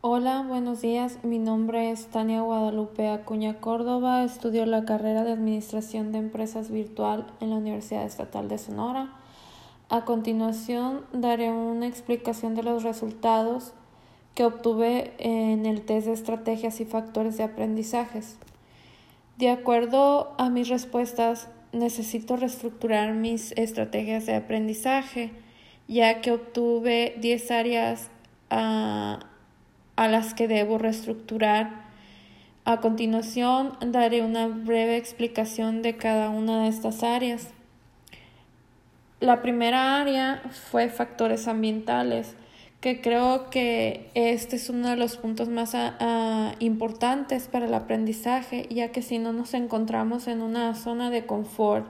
Hola, buenos días. Mi nombre es Tania Guadalupe Acuña Córdoba. Estudio la carrera de Administración de Empresas Virtual en la Universidad Estatal de Sonora. A continuación, daré una explicación de los resultados que obtuve en el test de estrategias y factores de aprendizajes. De acuerdo a mis respuestas, necesito reestructurar mis estrategias de aprendizaje, ya que obtuve 10 áreas a a las que debo reestructurar. A continuación daré una breve explicación de cada una de estas áreas. La primera área fue factores ambientales, que creo que este es uno de los puntos más ah, ah, importantes para el aprendizaje, ya que si no nos encontramos en una zona de confort